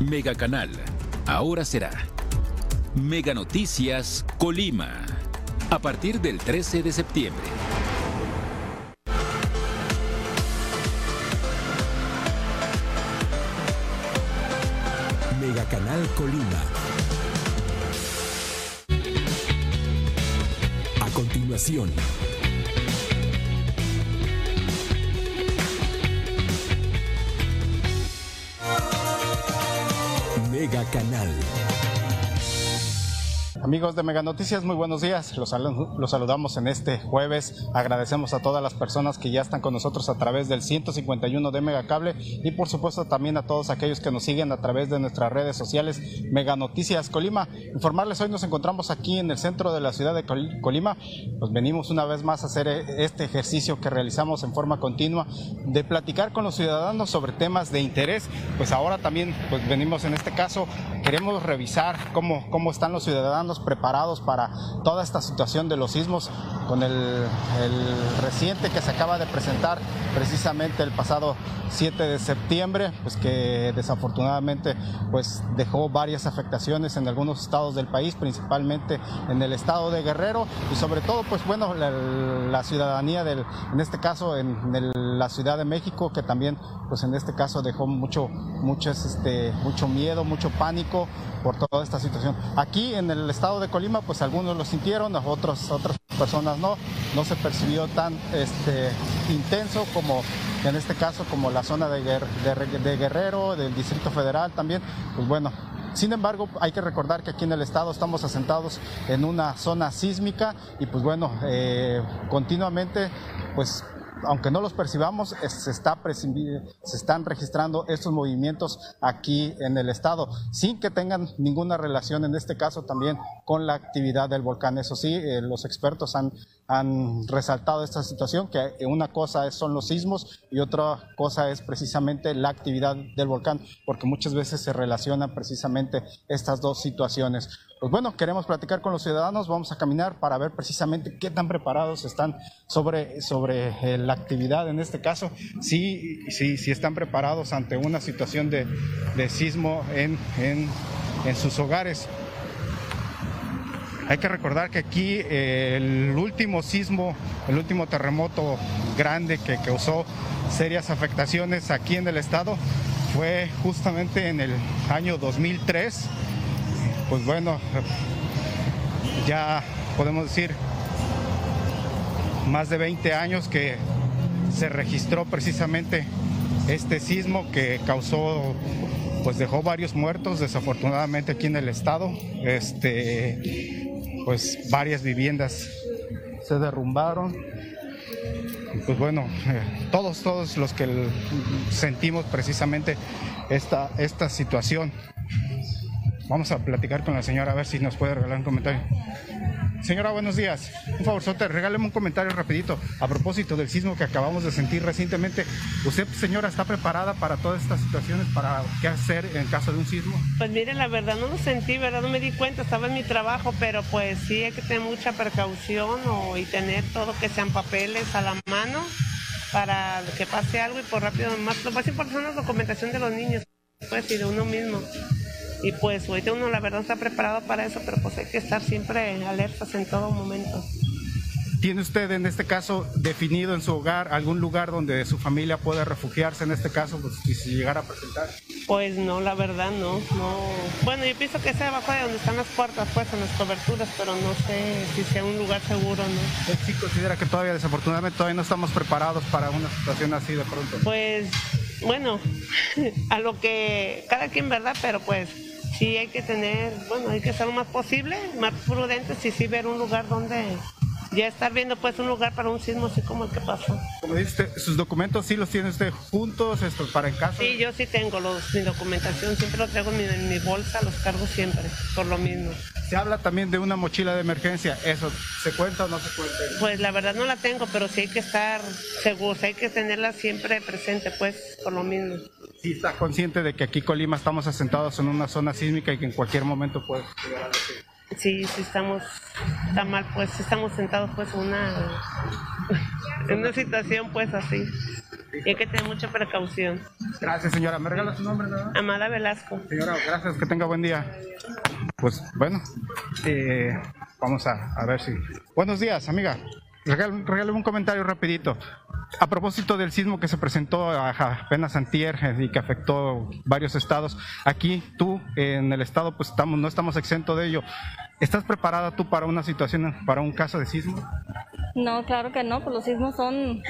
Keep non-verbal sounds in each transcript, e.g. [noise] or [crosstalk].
Mega Canal. Ahora será Mega Noticias Colima. A partir del 13 de septiembre. Mega Canal Colima. A continuación. Canal. Amigos de Mega Noticias, muy buenos días. Los, saludamos en este jueves. Agradecemos a todas las personas que ya están con nosotros a través del 151 de Mega Cable y por supuesto también a todos aquellos que nos siguen a través de nuestras redes sociales Mega Noticias Colima. Informarles, hoy nos encontramos aquí en el centro de la ciudad de Colima. Pues venimos una vez más a hacer este ejercicio que realizamos en forma continua de platicar con los ciudadanos sobre temas de interés. Pues ahora también pues venimos en este caso, queremos revisar cómo, cómo están los ciudadanos preparados para toda esta situación de los sismos con el, el reciente que se acaba de presentar precisamente el pasado 7 de septiembre, pues que desafortunadamente pues dejó varias afectaciones en algunos estados del país, principalmente en el estado de Guerrero y sobre todo pues bueno la, ciudadanía del, en este caso en, la Ciudad de México que también pues en este caso dejó mucho mucho este mucho miedo, mucho pánico por toda esta situación. Aquí en el estado de Colima, pues algunos lo sintieron, otros, otras personas no, no se percibió tan este, intenso como en este caso como la zona de, Guerrero, del Distrito Federal también, pues bueno, sin embargo, hay que recordar que aquí en el estado estamos asentados en una zona sísmica y pues bueno, eh, continuamente pues aunque no los percibamos, se, está están registrando estos movimientos aquí en el estado, sin que tengan ninguna relación en este caso también con la actividad del volcán. Eso sí, eh, los expertos han, han resaltado esta situación, que una cosa son los sismos y otra cosa es precisamente la actividad del volcán, porque muchas veces se relacionan precisamente estas dos situaciones. Pues bueno, queremos platicar con los ciudadanos, vamos a caminar para ver precisamente qué tan preparados están sobre, sobre eh, la actividad en este caso, si, si, si están preparados ante una situación de, sismo en, en, sus hogares. Hay que recordar que aquí eh, el último sismo, el último terremoto grande que causó serias afectaciones aquí en el estado fue justamente en el año 2003 pues bueno, ya podemos decir más de 20 años que se registró precisamente este sismo que causó pues dejó varios muertos desafortunadamente aquí en el estado. Este pues varias viviendas se derrumbaron pues bueno eh, todos todos los que sentimos precisamente esta esta situación Vamos a platicar con la señora a ver si nos puede regalar un comentario. Señora, buenos días. Un favor, Sote, regáleme un comentario rapidito a propósito del sismo que acabamos de sentir recientemente. ¿Usted, señora, está preparada para todas estas situaciones, para qué hacer en caso de un sismo? Pues mire, la verdad no lo sentí, ¿verdad? No me di cuenta, estaba en mi trabajo, pero pues sí hay que tener mucha precaución y tener todo que sean papeles a la mano para que pase algo y por rápido más. Lo más importante es la documentación de los niños, pues y de uno mismo. Y pues ahorita uno la verdad está preparado para eso, pero pues hay que estar siempre alertas en todo momento. ¿Tiene usted en este caso definido en su hogar algún lugar donde su familia pueda refugiarse en este caso pues, si llegara a presentar? Pues no, la verdad no, no. Bueno, yo pienso que sea abajo de donde están las puertas, pues en las coberturas, pero no sé si sea un lugar seguro no. ¿Usted sí considera que todavía desafortunadamente todavía no estamos preparados para una situación así de pronto? Pues bueno, [laughs] a lo que cada quien, ¿verdad? Pero pues sí hay que tener, bueno, hay que ser lo más posible, más prudentes y sí ver un lugar donde ya estar viendo pues un lugar para un sismo así como el que pasó. Como dice sus documentos sí los tiene usted juntos esto, para en casa. Sí, yo sí tengo los, mi documentación, siempre los traigo en mi, bolsa, los cargo siempre, por lo mismo. Se habla también de una mochila de emergencia, ¿eso se cuenta o no se cuenta? Pues la verdad no la tengo, pero sí hay que estar seguros, hay que tenerla siempre presente pues, por lo mismo sí está consciente de que aquí Colima estamos asentados en una zona sísmica y que en cualquier momento puede llegar Sí, sí estamos, está mal, pues estamos sentados pues en una, [laughs] en una situación pues así. Y hay que tener mucha precaución. Gracias, señora. ¿Me regala su nombre? ¿no? Amada Velasco. Señora, gracias. Que tenga buen día. Pues bueno, eh, vamos a, a ver si... Buenos días, amiga. Regál- Regálame un comentario rapidito. A propósito del sismo que se presentó apenas antier eh, y que afectó varios estados, aquí tú en el estado pues estamos, no estamos exentos de ello. ¿Estás preparada tú para una situación, para un caso de sismo? No, claro que no, pues los sismos son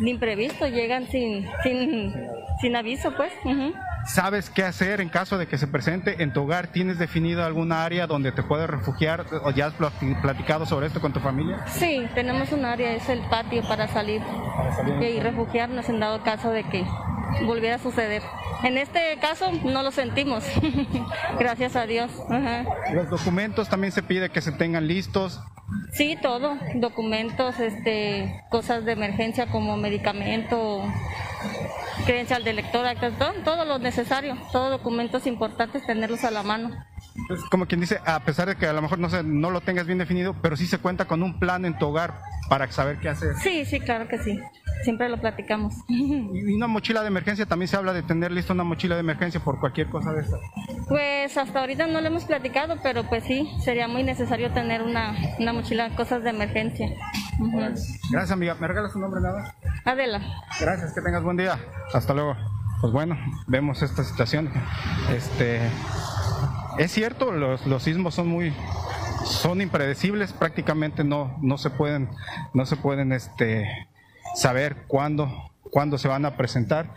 de imprevisto, llegan sin, sin, sin aviso, pues. ¿Sabes qué hacer en caso de que se presente en tu hogar? ¿Tienes definido alguna área donde te puedes refugiar o ya has plati- platicado sobre esto con tu familia? Sí, tenemos un área, es el patio para salir y refugiarnos en dado caso de que volviera a suceder. En este caso no lo sentimos, [laughs] gracias a Dios. ajá. Los documentos también se pide que se tengan listos. Sí, todo, documentos, este, cosas de emergencia como medicamento, credencial de lector, todo, todo lo necesario, todos documentos importantes tenerlos a la mano. Es como quien dice, a pesar de que a lo mejor no, se, no lo tengas bien definido, pero sí se cuenta con un plan en tu hogar para saber qué hacer. Sí, sí, claro que sí. Siempre lo platicamos. [laughs] Y una mochila de emergencia, también se habla de tener lista una mochila de emergencia por cualquier cosa de esta. Pues hasta ahorita no lo hemos platicado, pero pues sí, sería muy necesario tener una, una mochila, cosas de emergencia. Gracias, amiga. ¿Me regalas tu nombre nada? Adela. Gracias, que tengas buen día. Hasta luego. Pues bueno, vemos esta situación. Este, es cierto, los, los sismos son muy, son impredecibles, prácticamente no, no se pueden, no se pueden este, saber cuándo, cuándo se van a presentar.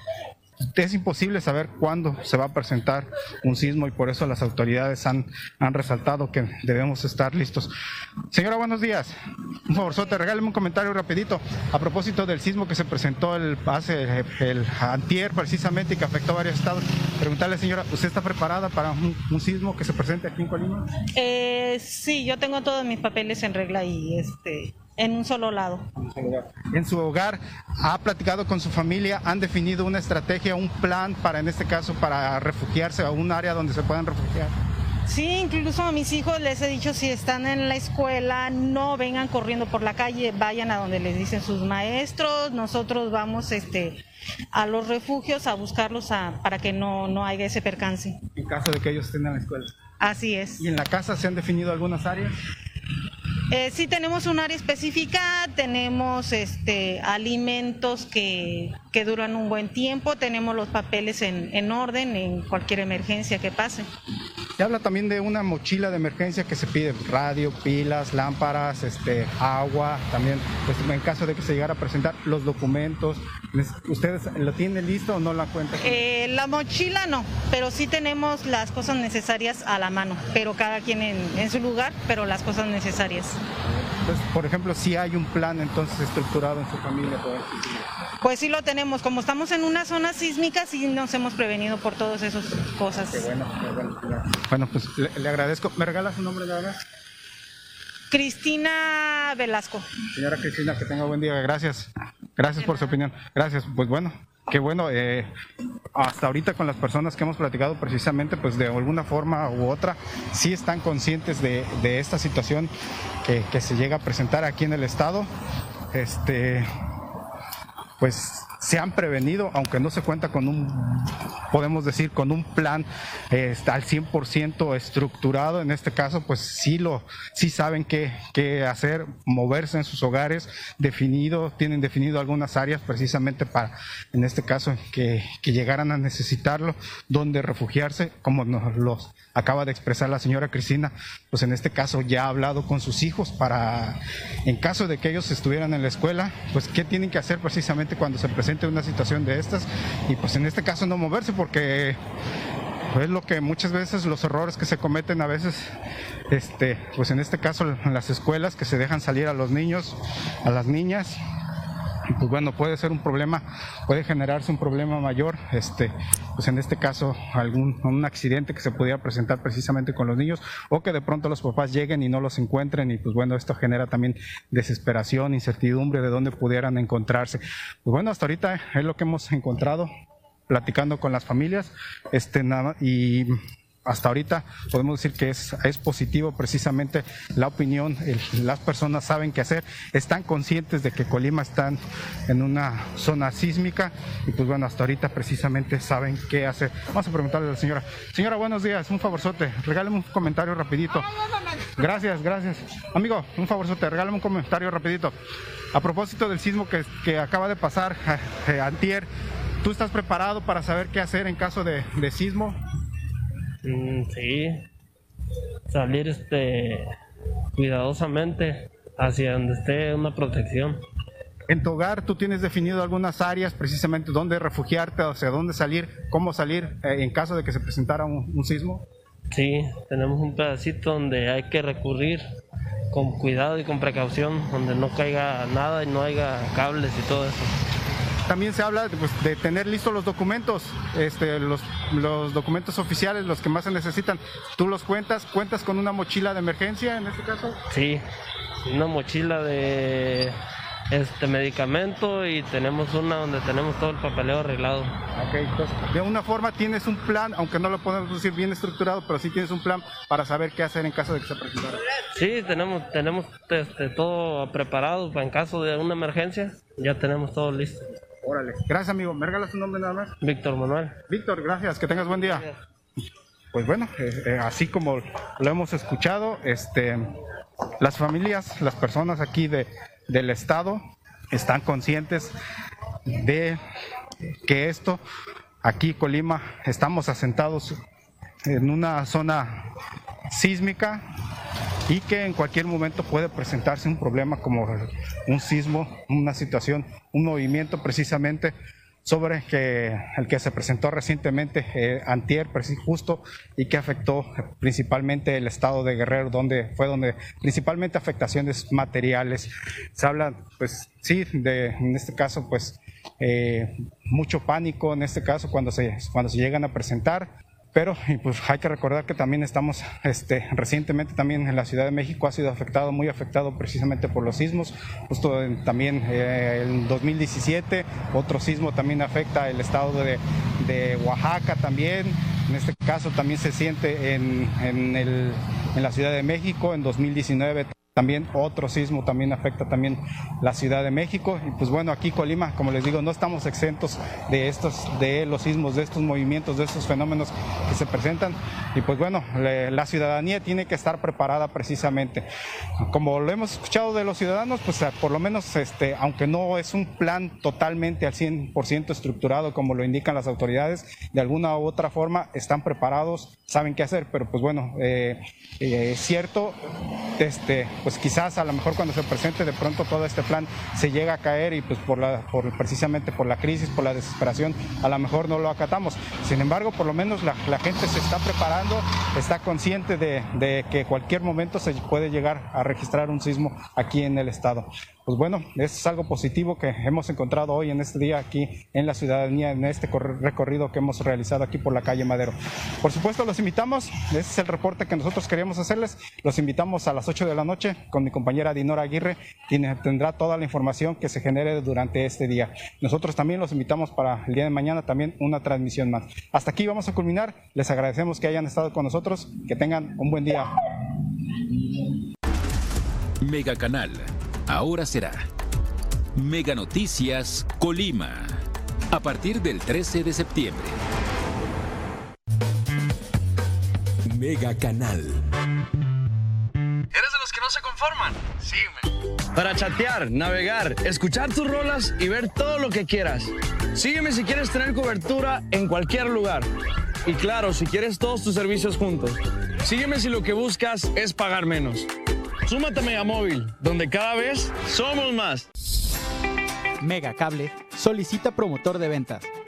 Es imposible saber cuándo se va a presentar un sismo y por eso las autoridades han, han resaltado que debemos estar listos. Señora, buenos días. Un favorzote, regáleme un comentario rapidito a propósito del sismo que se presentó el hace el antier precisamente y que afectó a varios estados. Preguntarle, señora, ¿usted está preparada para un, un sismo que se presente aquí en Colima? Eh, sí, yo tengo todos mis papeles en regla y este en un solo lado. En su hogar, ¿ha platicado con su familia? ¿Han definido una estrategia, un plan para, en este caso, para refugiarse a un área donde se puedan refugiar? Sí, incluso a mis hijos les he dicho si están en la escuela, no vengan corriendo por la calle, vayan a donde les dicen sus maestros, nosotros vamos este a los refugios a buscarlos a- para que no, no haya ese percance. En caso de que ellos estén en la escuela. Así es. ¿Y en la casa se han definido algunas áreas? Eh, sí tenemos un área específica, tenemos este alimentos que, que duran un buen tiempo, tenemos los papeles en, en orden en cualquier emergencia que pase. Se habla también de una mochila de emergencia que se pide radio, pilas, lámparas, este, agua, también, pues en caso de que se llegara a presentar los documentos. ¿Ustedes lo tienen listo o no la cuentan? Eh, la mochila no, pero sí tenemos las cosas necesarias a la mano, pero cada quien en, en su lugar, pero las cosas necesarias. Entonces, por ejemplo, si hay un plan entonces estructurado en su familia. pues, sí lo tenemos, como estamos en una zona sísmica, sí nos hemos prevenido por todas esas cosas. bueno, qué bueno. Bueno, pues le, le agradezco. ¿Me regala su nombre, nada más? Cristina Velasco. Señora Cristina, que tenga buen día. Gracias. Gracias por su opinión. Gracias. Pues bueno, qué bueno. eh, hasta ahorita con las personas que hemos platicado precisamente, pues de alguna forma u otra, sí están conscientes de, de esta situación que, que se llega a presentar aquí en el estado. Este, pues se han prevenido, aunque no se cuenta con un, podemos decir, con un plan eh, al 100% estructurado, en este caso, pues sí lo, sí saben qué, qué hacer, moverse en sus hogares, definido, tienen definido algunas áreas precisamente para, en este caso, que, que llegaran a necesitarlo, donde refugiarse, como nos los acaba de expresar la señora Cristina, pues en este caso ya ha hablado con sus hijos para, en caso de que ellos estuvieran en la escuela, pues qué tienen que hacer precisamente cuando se presente una situación de estas y pues en este caso no moverse porque es lo que muchas veces los errores que se cometen a veces, este, pues en este caso en las escuelas que se dejan salir a los niños, a las niñas pues bueno, puede ser un problema, puede generarse un problema mayor, este, pues en este caso algún un accidente que se pudiera presentar precisamente con los niños o que de pronto los papás lleguen y no los encuentren y pues bueno, esto genera también desesperación, incertidumbre de dónde pudieran encontrarse. Pues bueno, hasta ahorita es lo que hemos encontrado platicando con las familias, este y hasta ahorita podemos decir que es, es positivo precisamente la opinión, las personas saben qué hacer, están conscientes de que Colima está en una zona sísmica y pues bueno, hasta ahorita precisamente saben qué hacer. Vamos a preguntarle a la señora. Señora, buenos días, un favorzote, regáleme un comentario rapidito. Gracias, gracias. Amigo, un favorzote, regálame un comentario rapidito. A propósito del sismo que, que acaba de pasar eh, antier, ¿tú estás preparado para saber qué hacer en caso de, de sismo? Mm, sí, salir este cuidadosamente hacia donde esté una protección. En tu hogar, ¿tú tienes definido algunas áreas precisamente dónde refugiarte, o sea, dónde salir, cómo salir eh, en caso de que se presentara un, sismo? Sí, tenemos un pedacito donde hay que recurrir con cuidado y con precaución, donde no caiga nada y no haya cables y todo eso. También se habla pues, de tener listos los documentos, este, los, los documentos oficiales, los que más se necesitan. ¿Tú los cuentas? ¿Cuentas con una mochila de emergencia en este caso? Sí, una mochila de este medicamento y tenemos una donde tenemos todo el papeleo arreglado. Ok, entonces, de una forma tienes un plan, aunque no lo podemos decir bien estructurado, pero sí tienes un plan para saber qué hacer en caso de que se presentara. Sí, tenemos, tenemos este, todo preparado para en caso de una emergencia, ya tenemos todo listo. Órale. Gracias, amigo. ¿Me regalas tu nombre nada más? Víctor Manuel. Víctor, gracias. Que tengas buen día. Pues bueno, eh, eh, así como lo hemos escuchado, este, las familias, las personas aquí de, del Estado están conscientes de que esto, aquí Colima, estamos asentados en una zona sísmica y que en cualquier momento puede presentarse un problema como un sismo, una situación, un movimiento precisamente sobre que, el que se presentó recientemente eh, antier, justo, y que afectó principalmente el estado de Guerrero, donde fue donde principalmente afectaciones materiales. Se habla, pues sí, de, en este caso, pues eh, mucho pánico en este caso cuando se, cuando se llegan a presentar. Pero pues hay que recordar que también estamos, este, recientemente también en la Ciudad de México ha sido afectado, muy afectado precisamente por los sismos. Justo también eh, en 2017 otro sismo también afecta el estado de, de, Oaxaca también. En este caso también se siente en, en, el, en la Ciudad de México. En 2019 también otro sismo también afecta también la Ciudad de México. Y pues bueno aquí Colima como les digo no estamos exentos de estos de los sismos de estos movimientos de estos fenómenos que se presentan. Y pues bueno la ciudadanía tiene que estar preparada precisamente. Como lo hemos escuchado de los ciudadanos pues por lo menos este aunque no es un plan totalmente al 100% estructurado como lo indican las autoridades de alguna u otra forma están preparados saben qué hacer pero pues bueno eh, eh, es cierto este pues quizás a lo mejor cuando se presente de pronto todo este plan se llega a caer y pues por la, por, precisamente por la crisis, por la desesperación, a lo mejor no lo acatamos. Sin embargo, por lo menos la, gente se está preparando, está consciente de, de que cualquier momento se puede llegar a registrar un sismo aquí en el estado pues bueno, es algo positivo que hemos encontrado hoy en este día aquí en la ciudadanía, en este recorrido que hemos realizado aquí por la calle Madero. Por supuesto, los invitamos, ese es el reporte que nosotros queríamos hacerles, los invitamos a las 8 de la noche con mi compañera Dinora Aguirre, quien tendrá toda la información que se genere durante este día. Nosotros también los invitamos para el día de mañana también una transmisión más. Hasta aquí vamos a culminar, les agradecemos que hayan estado con nosotros, que tengan un buen día. Mega Canal ahora será Mega Noticias Colima, a partir del 13 de septiembre. Mega Canal. ¿Eres de los que no se conforman? Sígueme. Para chatear, navegar, escuchar tus rolas y ver todo lo que quieras. Sígueme si quieres tener cobertura en cualquier lugar. Y claro, si quieres todos tus servicios juntos. Sígueme si lo que buscas es pagar menos. Súmate a Megamóvil, donde cada vez somos más. Megacable solicita promotor de ventas,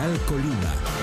Canal Colima.